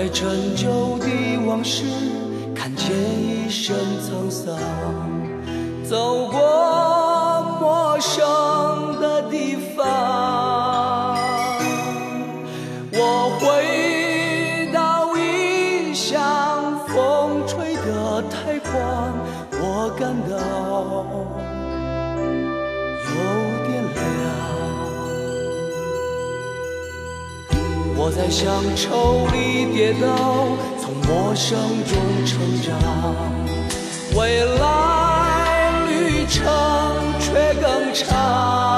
在陈旧的往事看见一身沧桑。走过我在乡愁里跌倒，从陌生中成长，未来旅程却更长。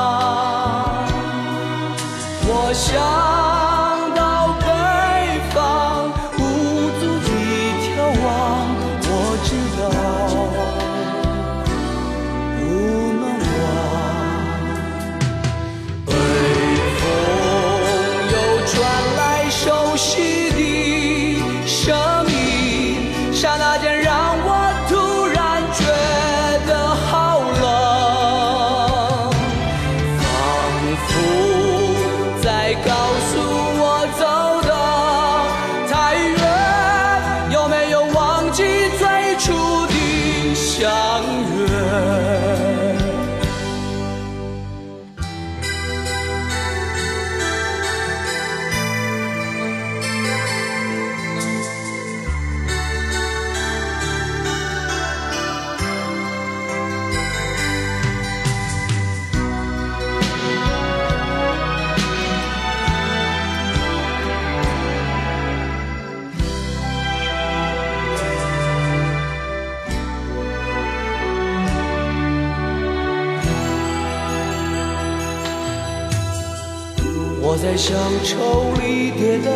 在乡愁里跌倒，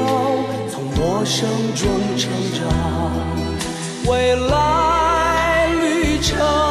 从陌生中成长，未来旅程。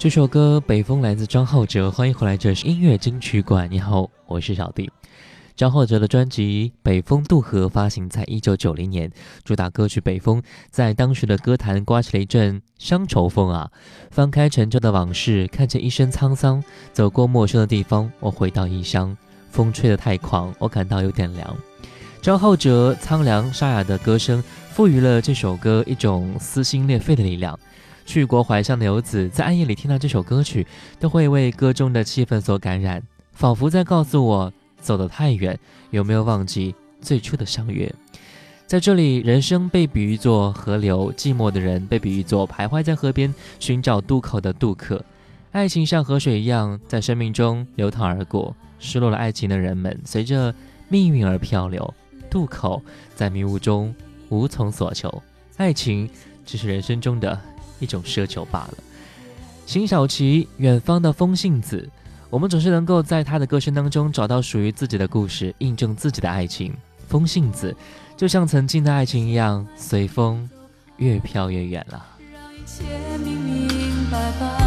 这首歌《北风》来自张浩哲。欢迎回来，这是音乐金曲馆。你好，我是小弟。张浩哲的专辑《北风渡河》发行在1990年。主打歌曲《北风》在当时的歌坛刮起了一阵乡愁风啊。翻开陈旧的往事，看见一身沧桑，走过陌生的地方，我回到异乡。风吹得太狂，我感到有点凉。张浩哲苍凉沙哑的歌声赋予了这首歌一种撕心裂肺的力量。去国怀乡的游子，在暗夜里听到这首歌曲，都会为歌中的气氛所感染，仿佛在告诉我。走得太远，有没有忘记最初的相约？在这里，人生被比喻作河流，寂寞的人被比喻作徘徊在河边寻找渡口的渡客。爱情像河水一样在生命中流淌而过，失落了爱情的人们随着命运而漂流。渡口在迷雾中无从所求，爱情只是人生中的一种奢求罢了。辛晓琪，远方的风信子。我们总是能够在他的歌声当中找到属于自己的故事，印证自己的爱情。风信子，就像曾经的爱情一样，随风越飘越远了。让一切明明白白。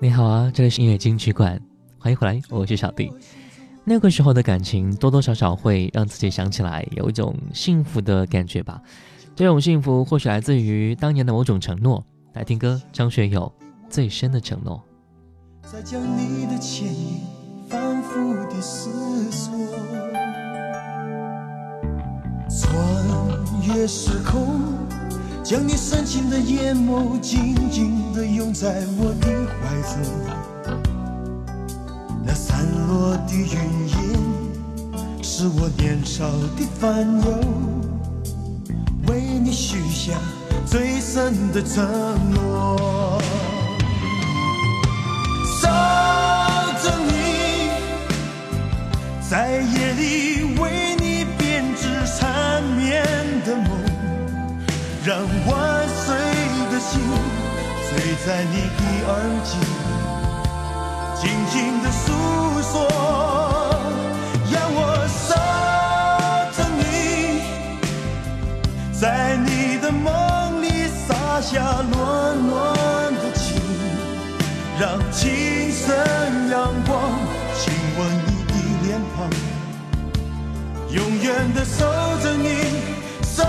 你好啊，这里是音乐金曲馆，欢迎回来，我是小弟。那个时候的感情，多多少少会让自己想起来有一种幸福的感觉吧。这种幸福或许来自于当年的某种承诺。来听歌，张学友《最深的承诺》。再将你的倩影反复的思索，穿越时空，将你深情的眼眸紧紧的拥在我的怀中。那散落的云烟，是我年少的烦忧，为你许下最深的承诺。在夜里为你编织缠绵的梦，让万岁的心醉在你的耳际，静静的诉说，让我守着你，在你的梦里洒下暖暖的情，让清晨阳光亲吻你永远的守着你，守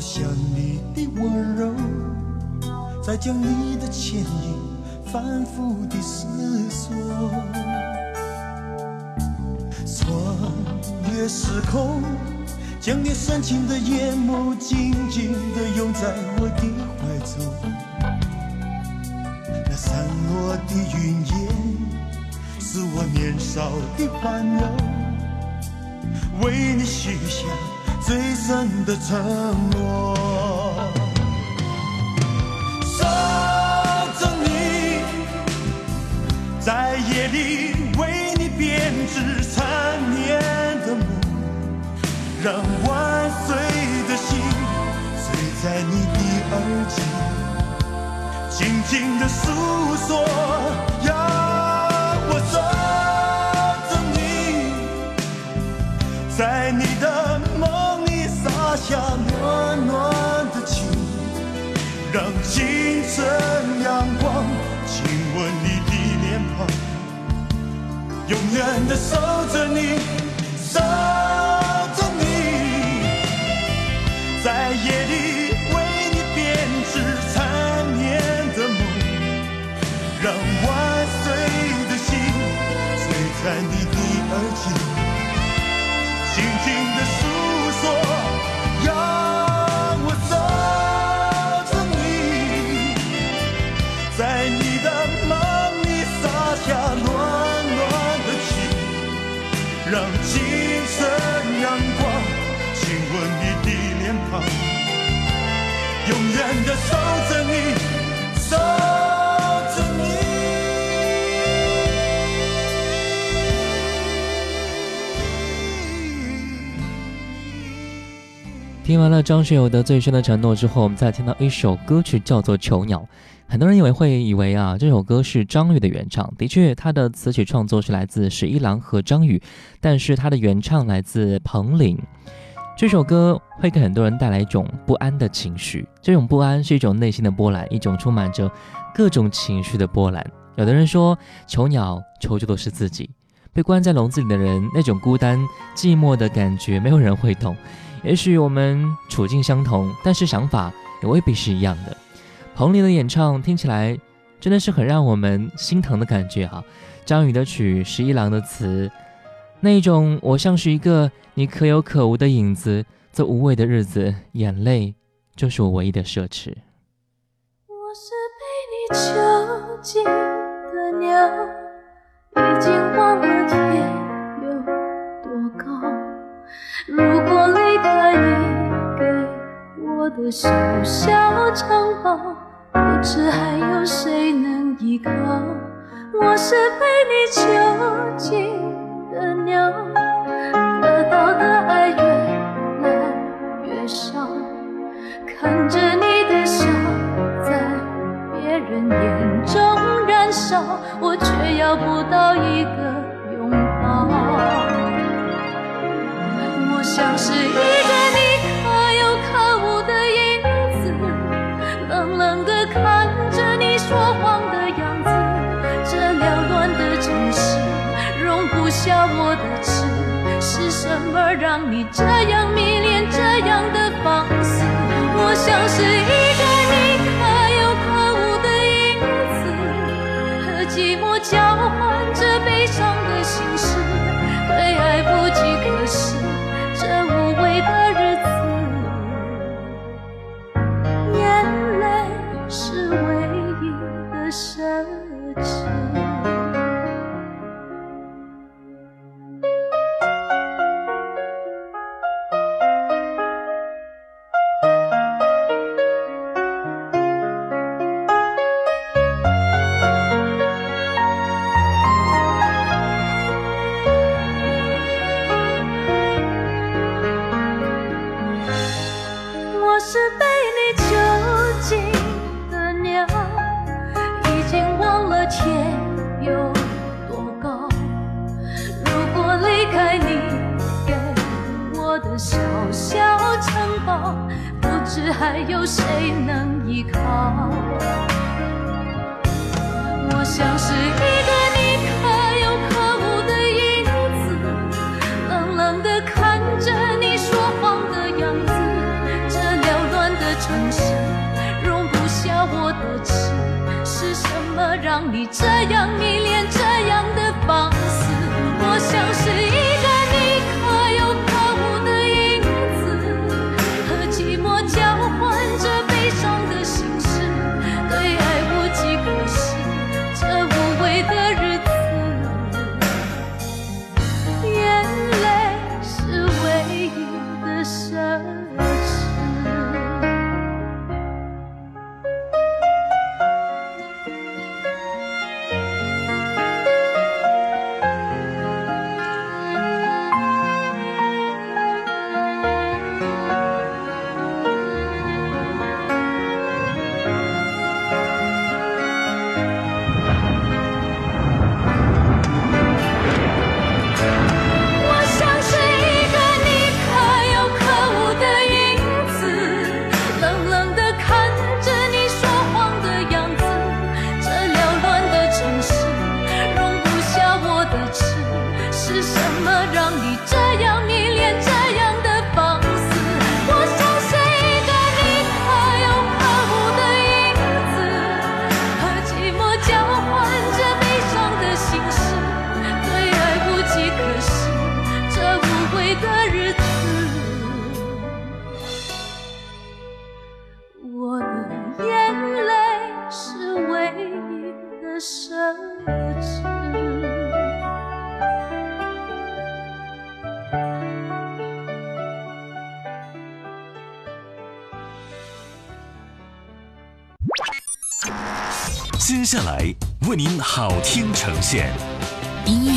我想你的温柔，再将你的倩影反复的思索，穿越时空。将你深情的眼眸紧紧地拥在我的怀中，那散落的云烟是我年少的烦忧，为你许下最深的承诺。守着你，在夜里为你编织缠绵的梦。让万岁的心醉在你的耳际，静静的诉说，让我守着你，在你的下暖暖的情，让清晨阳光亲吻你的脸庞，永远的守着你，守着你。在夜里为你编织缠绵的梦，让万岁的心醉在你的耳际，静静的诉说，听完了张学友的《最深的承诺》之后，我们再听到一首歌曲，叫做《囚鸟》。很多人以为会以为啊，这首歌是张宇的原唱。的确，他的词曲创作是来自十一郎和张宇，但是他的原唱来自彭羚。这首歌会给很多人带来一种不安的情绪，这种不安是一种内心的波澜，一种充满着各种情绪的波澜。有的人说，囚鸟囚住的是自己，被关在笼子里的人，那种孤单寂寞的感觉，没有人会懂。也许我们处境相同，但是想法也未必是一样的。彭羚的演唱听起来真的是很让我们心疼的感觉哈。张宇的曲，十一郎的词，那一种我像是一个你可有可无的影子，这无味的日子，眼泪就是我唯一的奢侈。我是被你囚禁的鸟，已经忘了天有多高。如果离开你给我的小小城堡，不知还有谁能依靠。我是被你囚禁的鸟，得到的爱越来越少，看着你的笑在别人眼中燃烧，我却要不到一个拥抱。我像是一个你让你这样迷恋这样的放肆？我像是一小城堡，不知还有谁能依靠。我像是一个你可有可无的影子，冷冷地看着你说谎的样子。这缭乱的城市容不下我的痴，是什么让你这样迷恋好听呈现，音乐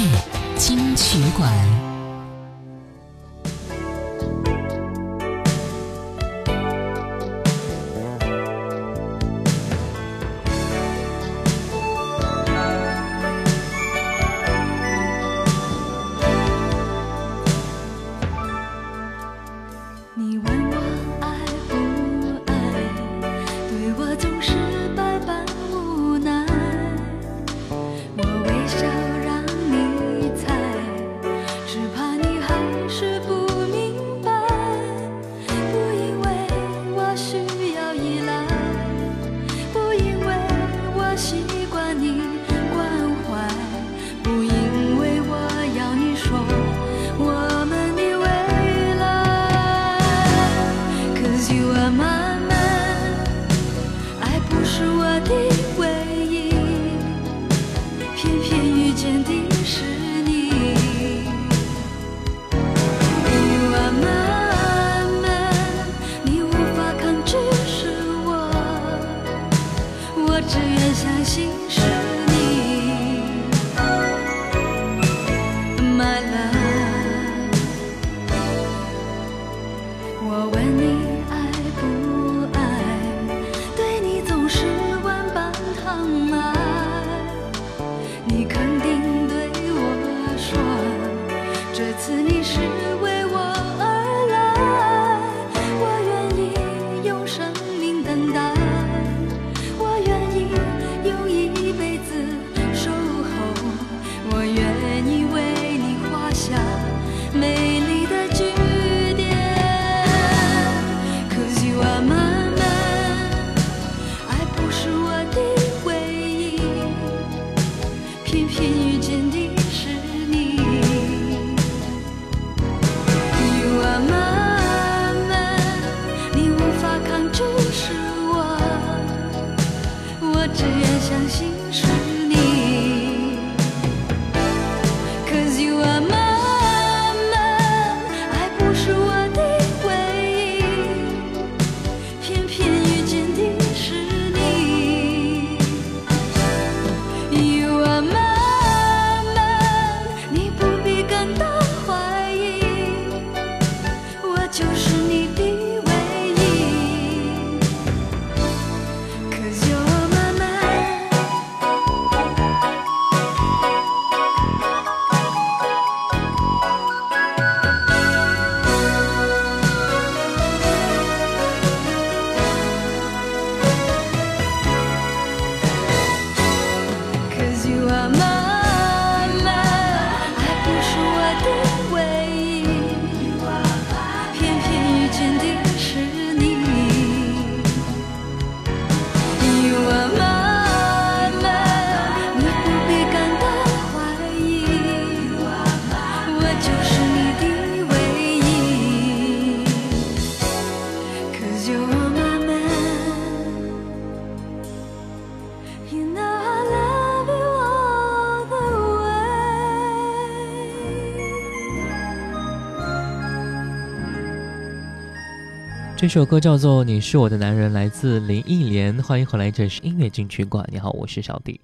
金曲馆，相信是这首歌叫做《你是我的男人》，来自林忆莲。欢迎回来，这里是音乐金曲馆。你好，我是小弟。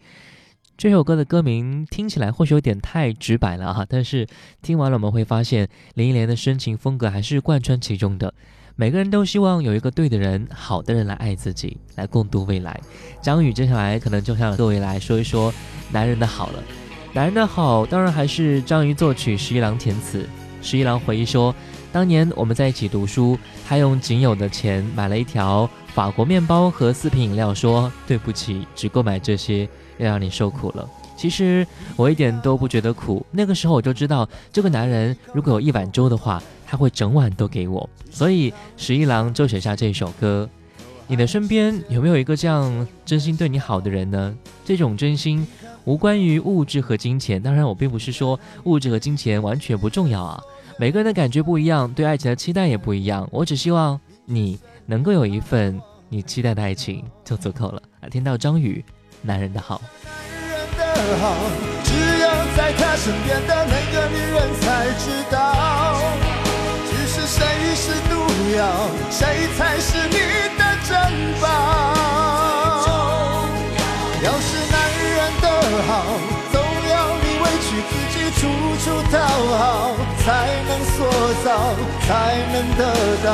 这首歌的歌名听起来或许有点太直白了哈，但是听完了我们会发现林忆莲的深情风格还是贯穿其中的。每个人都希望有一个对的人、好的人来爱自己，来共度未来。张宇接下来可能就向各位来说一说男人的好了。男人的好，当然还是张宇作曲，十一郎填词。十一郎回忆说，当年我们在一起读书，他用仅有的钱买了一条法国面包和四瓶饮料，说对不起，只购买这些，要让你受苦了。其实我一点都不觉得苦，那个时候我就知道，这个男人如果有一碗粥的话，他会整碗都给我。所以十一郎就写下这首歌。你的身边有没有一个这样真心对你好的人呢？这种真心无关于物质和金钱，当然我并不是说物质和金钱完全不重要啊。每个人的感觉不一样，对爱情的期待也不一样。我只希望你能够有一份你期待的爱情就足够了。来听到张宇，男人的好。男人的好，只有在他身边的那个女人才知道。只是谁是毒药，谁才是你的珍宝。要是男人的好，处处讨好，才能塑造，才能得到。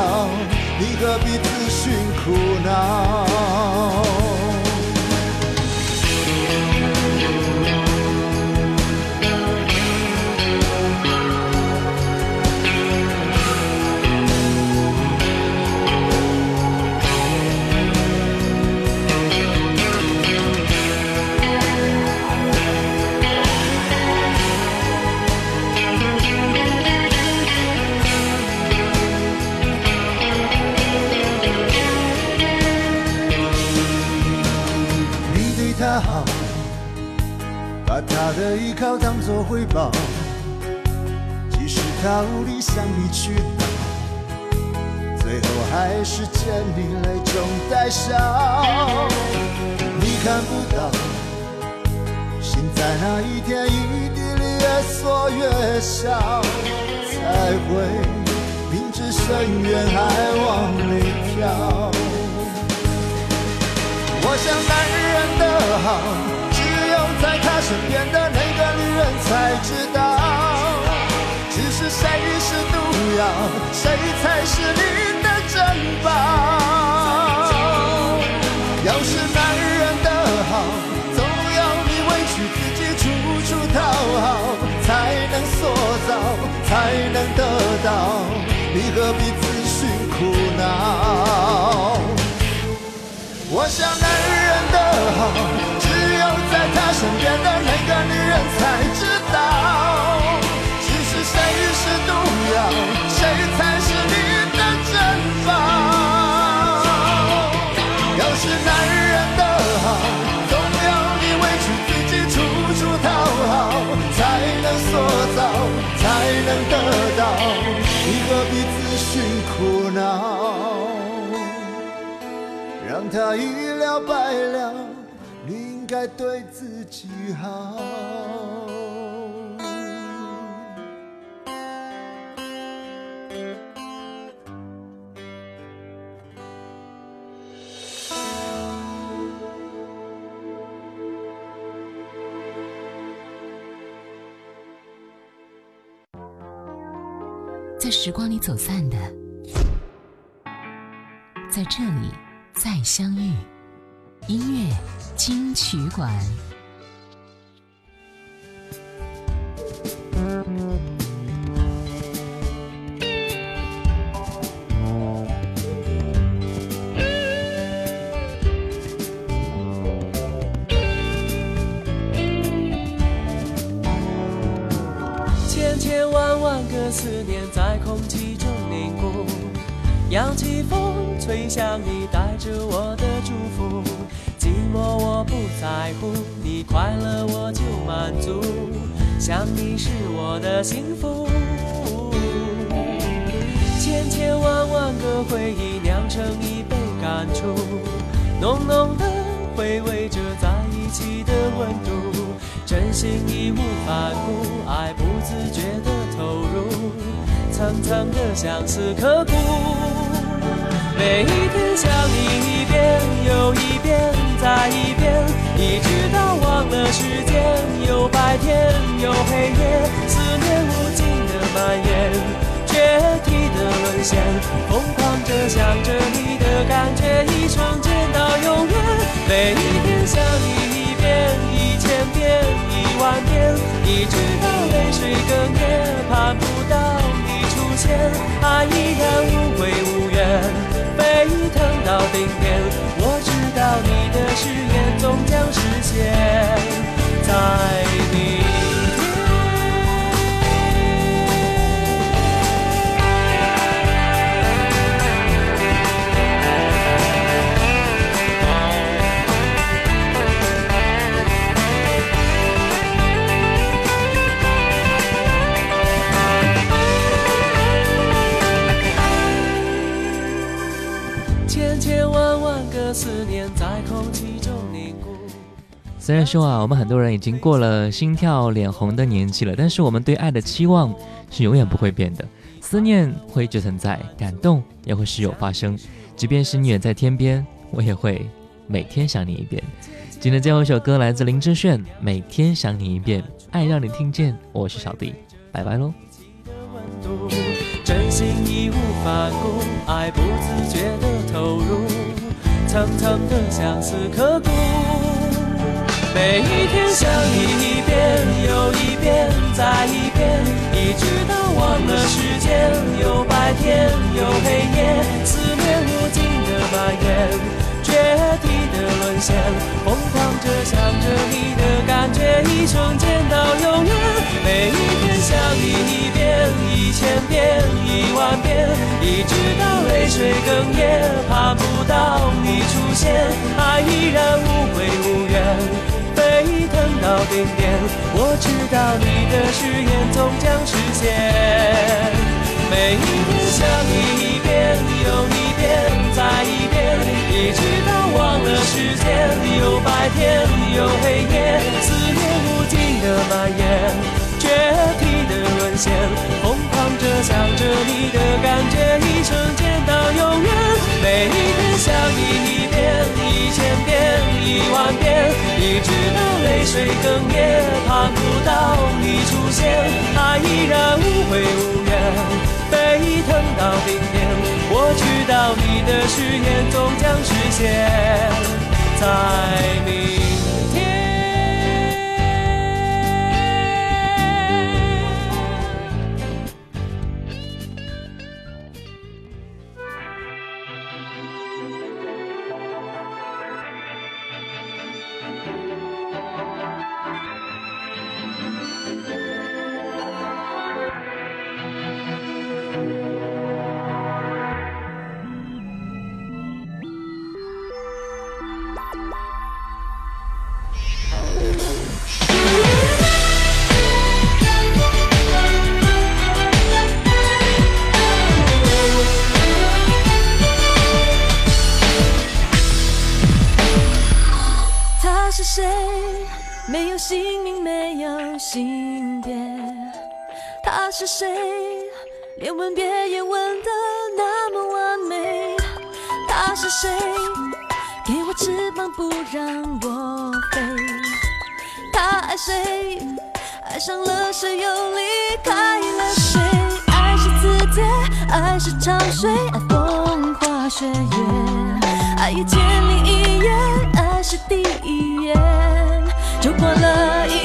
你何必自寻苦恼？当作回报，即使逃离向你去讨，最后还是见你泪中带笑。你看不到，心在那一天一滴里越缩越小，才会明知深渊还往里跳。我想男人的好，只有在他身边的那个人才知道。只是谁是毒药，谁才是你的珍宝？要是男人的好，总要你委屈自己，处处讨好，才能塑造，才能得到。你何必自寻苦恼？我想他一了百了，你应该对自己好。在时光里走散的，在这里再相遇。音乐金曲馆。千千万万个思念在空气中凝固，扬起风吹向你，快乐我就满足，想你是我的幸福。千千万万个回忆酿成一杯感触，浓浓的回味着在一起的温度，真心义无反顾，爱不自觉的投入，层层的相思刻骨。每一天想你一遍又一遍再一遍，一直到忘了时间，有白天有黑夜，思念无尽的蔓延，决堤的沦陷，疯狂着想着你的感觉，一瞬间到永远。每一天想你一遍一千遍一万遍，一直到泪水哽咽，盼不到你出现，爱依然无悔无怨。沸腾到顶点，我知道你的终将实现，在虽然说啊，我们很多人已经过了心跳脸红的年纪了，但是我们对爱的期望是永远不会变的。思念会一直存在，感动也会时有发生。即便是你远在天边，我也会每天想你一遍。今天最后一首歌来自林志炫，《每天想你一遍》，爱让你听见。我是小弟，拜拜喽。真心义无反顾，爱不自觉的投入，层层的相思刻骨。每一天想你一遍又一遍再一遍，一直到忘了时间，有白天有黑夜，思念无尽的蔓延，决堤的沦陷，疯狂着想着你的感觉，一瞬间到永远。每一天想你一遍一千遍一万遍，一直到泪水哽咽，盼不到你出现，爱依然无悔无怨。已等到顶点我知道你的誓言终将实现每一天想你一遍又一遍再一遍一直到忘了时间。有白天有黑夜思念无尽的蔓延决堤的沦陷疯狂着想着你的感觉一生谁更也，盼不到你出现，爱依然无悔无怨，沸腾到顶点。我知道你的誓言终将实现，在明天。没有姓名，没有性别。他是谁？连吻别也吻得那么完美。他是谁？给我翅膀不让我飞。他爱谁？爱上了谁又离开了谁？爱是字节，爱是潮水，爱风花雪月，爱一千零一夜，爱是第一眼过了一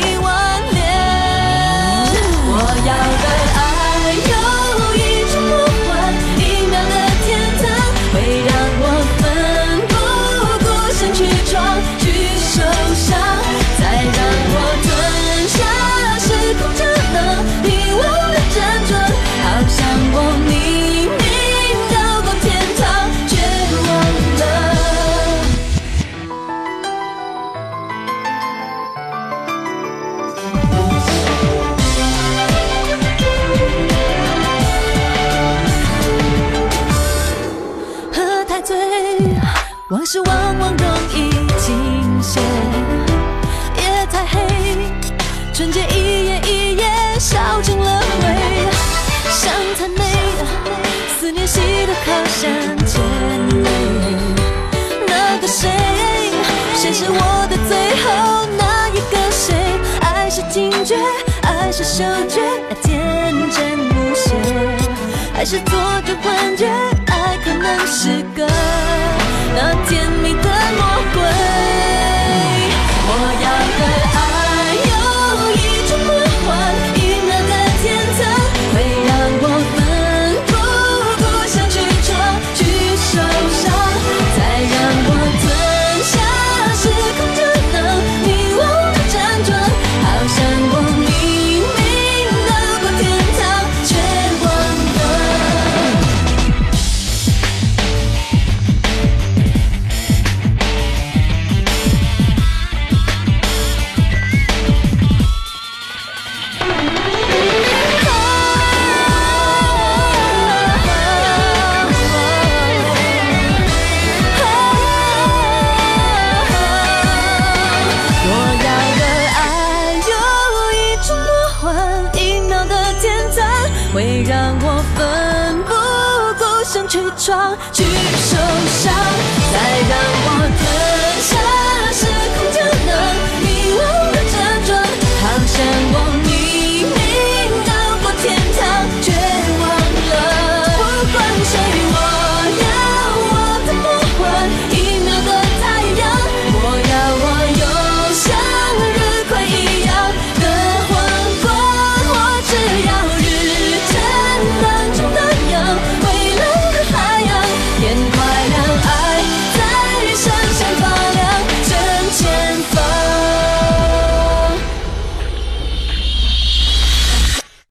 往事往往容易惊现。夜太黑，纯洁一夜一夜烧成了灰。想太美，思念洗得好像甜美。那个谁，谁是我的最后那一个谁？爱是听觉，爱是嗅觉，爱天真无邪，还是做着幻觉？爱可能是个那甜蜜的魔鬼。去